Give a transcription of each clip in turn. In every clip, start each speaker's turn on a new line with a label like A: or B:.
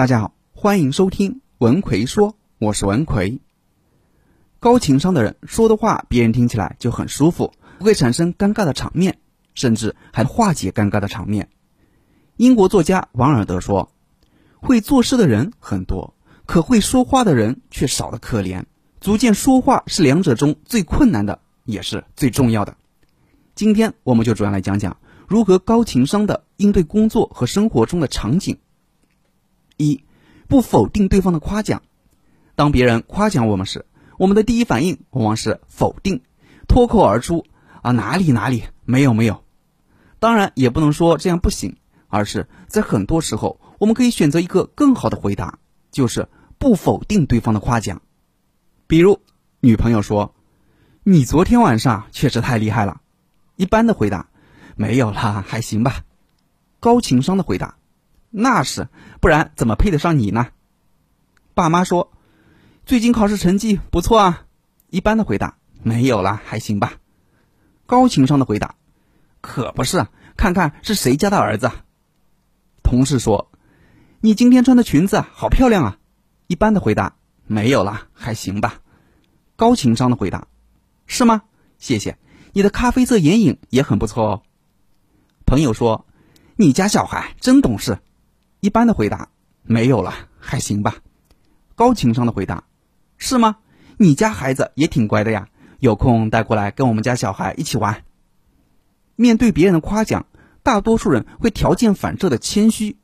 A: 大家好，欢迎收听文奎说，我是文奎。高情商的人说的话，别人听起来就很舒服，不会产生尴尬的场面，甚至还化解尴尬的场面。英国作家王尔德说：“会做事的人很多，可会说话的人却少得可怜。足见说话是两者中最困难的，也是最重要的。”今天我们就主要来讲讲如何高情商的应对工作和生活中的场景。一，不否定对方的夸奖。当别人夸奖我们时，我们的第一反应往往是否定，脱口而出啊哪里哪里没有没有。当然也不能说这样不行，而是在很多时候，我们可以选择一个更好的回答，就是不否定对方的夸奖。比如女朋友说：“你昨天晚上确实太厉害了。”一般的回答：“没有啦，还行吧。”高情商的回答。那是，不然怎么配得上你呢？爸妈说，最近考试成绩不错啊。一般的回答，没有啦，还行吧。高情商的回答，可不是，看看是谁家的儿子。同事说，你今天穿的裙子好漂亮啊。一般的回答，没有啦，还行吧。高情商的回答，是吗？谢谢，你的咖啡色眼影也很不错哦。朋友说，你家小孩真懂事。一般的回答没有了，还行吧。高情商的回答是吗？你家孩子也挺乖的呀，有空带过来跟我们家小孩一起玩。面对别人的夸奖，大多数人会条件反射的谦虚，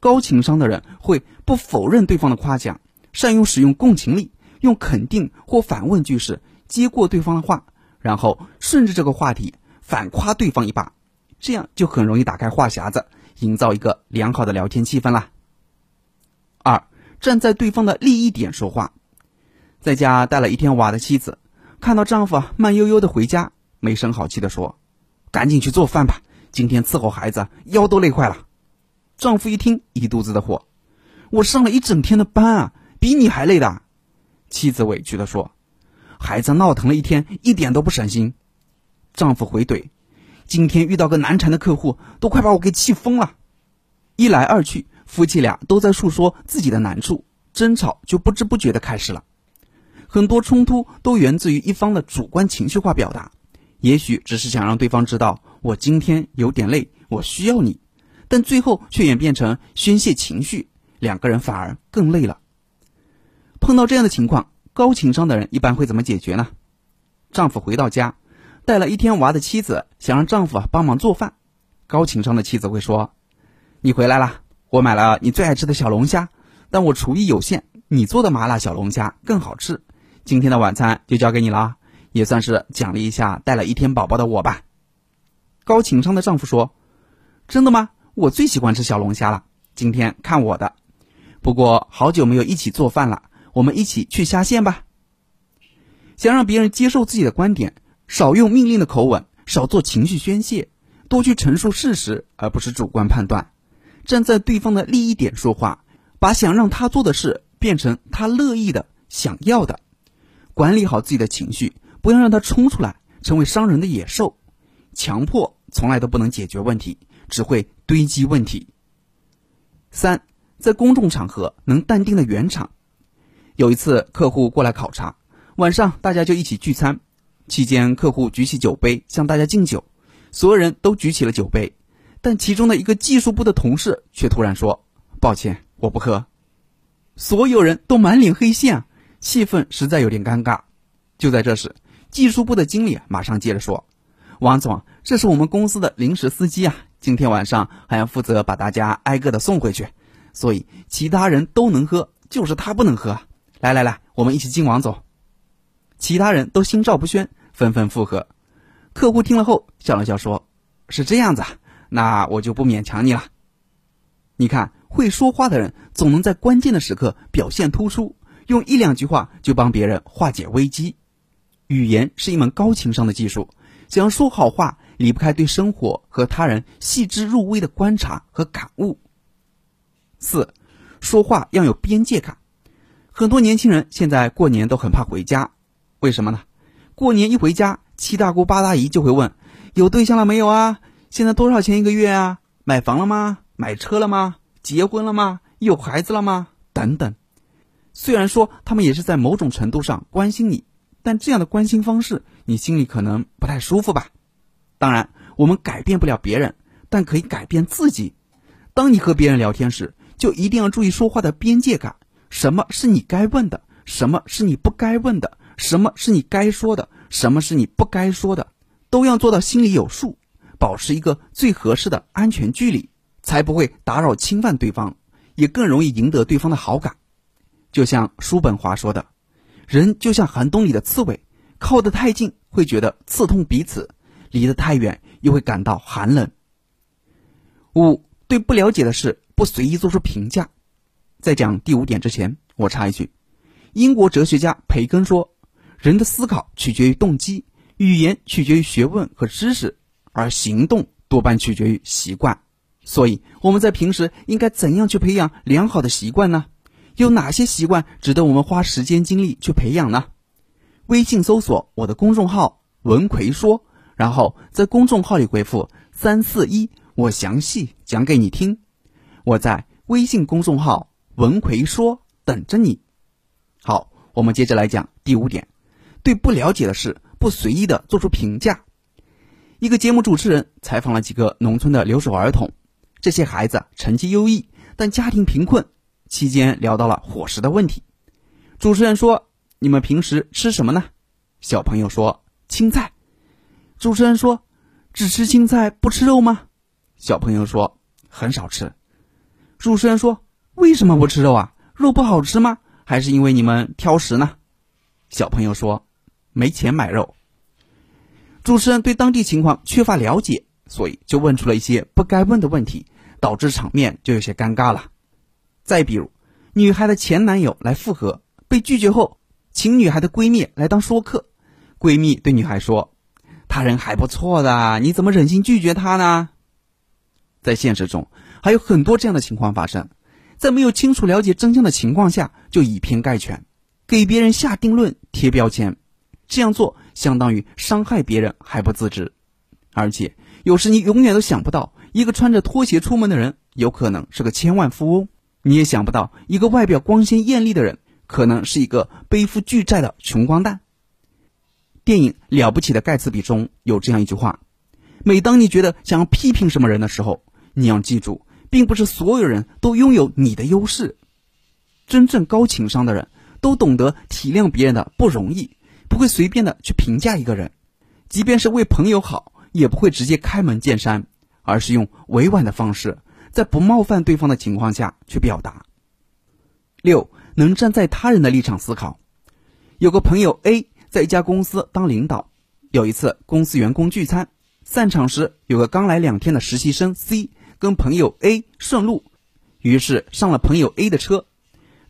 A: 高情商的人会不否认对方的夸奖，善用使用共情力，用肯定或反问句式接过对方的话，然后顺着这个话题反夸对方一把，这样就很容易打开话匣子。营造一个良好的聊天气氛啦。二，站在对方的利益点说话。在家带了一天娃的妻子，看到丈夫慢悠悠的回家，没生好气的说：“赶紧去做饭吧，今天伺候孩子腰都累坏了。”丈夫一听一肚子的火：“我上了一整天的班啊，比你还累的。”妻子委屈的说：“孩子闹腾了一天，一点都不省心。”丈夫回怼。今天遇到个难缠的客户，都快把我给气疯了。一来二去，夫妻俩都在诉说自己的难处，争吵就不知不觉的开始了。很多冲突都源自于一方的主观情绪化表达，也许只是想让对方知道我今天有点累，我需要你，但最后却演变成宣泄情绪，两个人反而更累了。碰到这样的情况，高情商的人一般会怎么解决呢？丈夫回到家。带了一天娃的妻子想让丈夫帮忙做饭，高情商的妻子会说：“你回来了，我买了你最爱吃的小龙虾，但我厨艺有限，你做的麻辣小龙虾更好吃。今天的晚餐就交给你了，也算是奖励一下带了一天宝宝的我吧。”高情商的丈夫说：“真的吗？我最喜欢吃小龙虾了，今天看我的。不过好久没有一起做饭了，我们一起去虾线吧。”想让别人接受自己的观点。少用命令的口吻，少做情绪宣泄，多去陈述事实，而不是主观判断。站在对方的利益点说话，把想让他做的事变成他乐意的、想要的。管理好自己的情绪，不要让他冲出来，成为伤人的野兽。强迫从来都不能解决问题，只会堆积问题。三，在公众场合能淡定的圆场。有一次，客户过来考察，晚上大家就一起聚餐。期间，客户举起酒杯向大家敬酒，所有人都举起了酒杯，但其中的一个技术部的同事却突然说：“抱歉，我不喝。”所有人都满脸黑线，气氛实在有点尴尬。就在这时，技术部的经理马上接着说：“王总，这是我们公司的临时司机啊，今天晚上还要负责把大家挨个的送回去，所以其他人都能喝，就是他不能喝。来来来，我们一起敬王总。”其他人都心照不宣，纷纷附和。客户听了后笑了笑，说：“是这样子啊，那我就不勉强你了。”你看，会说话的人总能在关键的时刻表现突出，用一两句话就帮别人化解危机。语言是一门高情商的技术，想要说好话，离不开对生活和他人细致入微的观察和感悟。四，说话要有边界感。很多年轻人现在过年都很怕回家。为什么呢？过年一回家，七大姑八大姨就会问：有对象了没有啊？现在多少钱一个月啊？买房了吗？买车了吗？结婚了吗？有孩子了吗？等等。虽然说他们也是在某种程度上关心你，但这样的关心方式，你心里可能不太舒服吧？当然，我们改变不了别人，但可以改变自己。当你和别人聊天时，就一定要注意说话的边界感。什么是你该问的？什么是你不该问的？什么是你该说的？什么是你不该说的？都要做到心里有数，保持一个最合适的安全距离，才不会打扰侵犯对方，也更容易赢得对方的好感。就像叔本华说的：“人就像寒冬里的刺猬，靠得太近会觉得刺痛彼此，离得太远又会感到寒冷。”五对不了解的事不随意做出评价。在讲第五点之前，我插一句：英国哲学家培根说，人的思考取决于动机，语言取决于学问和知识，而行动多半取决于习惯。所以我们在平时应该怎样去培养良好的习惯呢？有哪些习惯值得我们花时间精力去培养呢？微信搜索我的公众号“文奎说”，然后在公众号里回复“三四一”，我详细讲给你听。我在微信公众号“文奎说”等着你。好，我们接着来讲第五点：对不了解的事不随意的做出评价。一个节目主持人采访了几个农村的留守儿童，这些孩子成绩优异，但家庭贫困。期间聊到了伙食的问题，主持人说：“你们平时吃什么呢？”小朋友说：“青菜。”主持人说：“只吃青菜不吃肉吗？”小朋友说：“很少吃。”主持人说：“为什么不吃肉啊？肉不好吃吗？还是因为你们挑食呢？”小朋友说：“没钱买肉。”主持人对当地情况缺乏了解，所以就问出了一些不该问的问题，导致场面就有些尴尬了。再比如，女孩的前男友来复合，被拒绝后，请女孩的闺蜜来当说客。闺蜜对女孩说：“他人还不错的，你怎么忍心拒绝他呢？”在现实中，还有很多这样的情况发生，在没有清楚了解真相的情况下，就以偏概全，给别人下定论、贴标签，这样做相当于伤害别人还不自知。而且，有时你永远都想不到，一个穿着拖鞋出门的人，有可能是个千万富翁。你也想不到，一个外表光鲜艳丽的人，可能是一个背负巨债的穷光蛋。电影《了不起的盖茨比》中有这样一句话：每当你觉得想要批评什么人的时候，你要记住，并不是所有人都拥有你的优势。真正高情商的人，都懂得体谅别人的不容易，不会随便的去评价一个人，即便是为朋友好，也不会直接开门见山，而是用委婉的方式。在不冒犯对方的情况下去表达。六，能站在他人的立场思考。有个朋友 A 在一家公司当领导，有一次公司员工聚餐，散场时有个刚来两天的实习生 C 跟朋友 A 顺路，于是上了朋友 A 的车。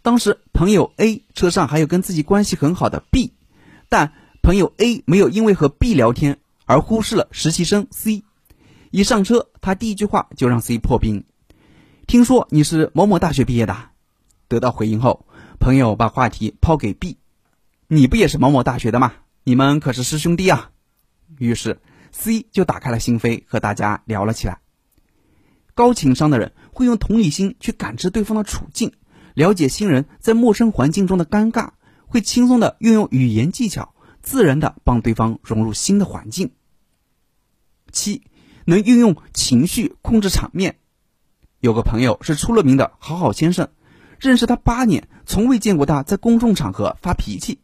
A: 当时朋友 A 车上还有跟自己关系很好的 B，但朋友 A 没有因为和 B 聊天而忽视了实习生 C。一上车，他第一句话就让 C 破冰。听说你是某某大学毕业的，得到回应后，朋友把话题抛给 B：“ 你不也是某某大学的吗？你们可是师兄弟啊！”于是 C 就打开了心扉，和大家聊了起来。高情商的人会用同理心去感知对方的处境，了解新人在陌生环境中的尴尬，会轻松的运用语言技巧，自然的帮对方融入新的环境。七，能运用情绪控制场面。有个朋友是出了名的好好先生，认识他八年，从未见过他在公众场合发脾气。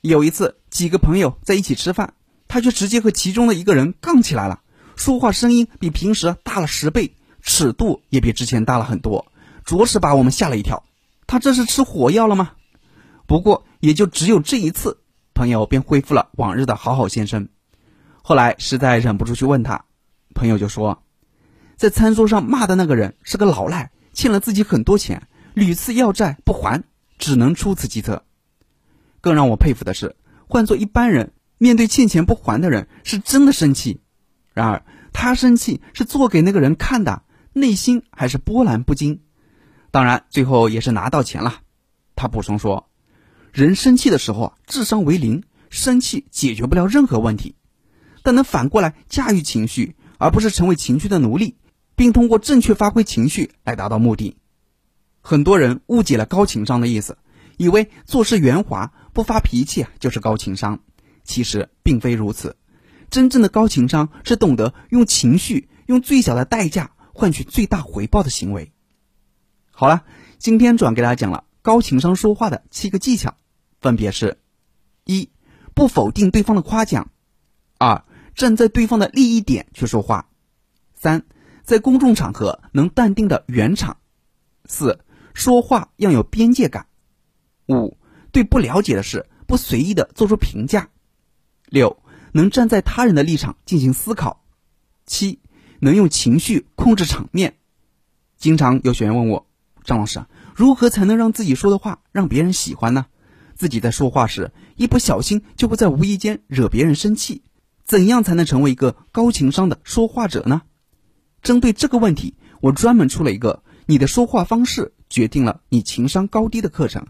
A: 有一次，几个朋友在一起吃饭，他却直接和其中的一个人杠起来了，说话声音比平时大了十倍，尺度也比之前大了很多，着实把我们吓了一跳。他这是吃火药了吗？不过也就只有这一次，朋友便恢复了往日的好好先生。后来实在忍不住去问他，朋友就说。在餐桌上骂的那个人是个老赖，欠了自己很多钱，屡次要债不还，只能出此计策。更让我佩服的是，换做一般人，面对欠钱不还的人，是真的生气；然而他生气是做给那个人看的，内心还是波澜不惊。当然，最后也是拿到钱了。他补充说：“人生气的时候啊，智商为零，生气解决不了任何问题，但能反过来驾驭情绪，而不是成为情绪的奴隶。”并通过正确发挥情绪来达到目的。很多人误解了高情商的意思，以为做事圆滑、不发脾气啊就是高情商。其实并非如此，真正的高情商是懂得用情绪、用最小的代价换取最大回报的行为。好了，今天主要给大家讲了高情商说话的七个技巧，分别是：一、不否定对方的夸奖；二、站在对方的利益点去说话；三、在公众场合能淡定的圆场；四、说话要有边界感；五、对不了解的事不随意的做出评价。六，能站在他人的立场进行思考；七，能用情绪控制场面。经常有学员问我，张老师，如何才能让自己说的话让别人喜欢呢？自己在说话时一不小心就会在无意间惹别人生气，怎样才能成为一个高情商的说话者呢？针对这个问题，我专门出了一个《你的说话方式决定了你情商高低》的课程，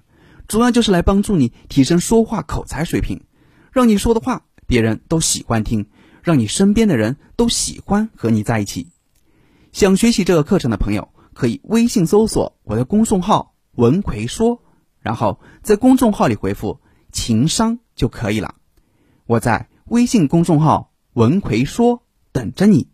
A: 主要就是来帮助你提升说话口才水平，让你说的话。别人都喜欢听，让你身边的人都喜欢和你在一起。想学习这个课程的朋友，可以微信搜索我的公众号“文奎说”，然后在公众号里回复“情商”就可以了。我在微信公众号“文奎说”等着你。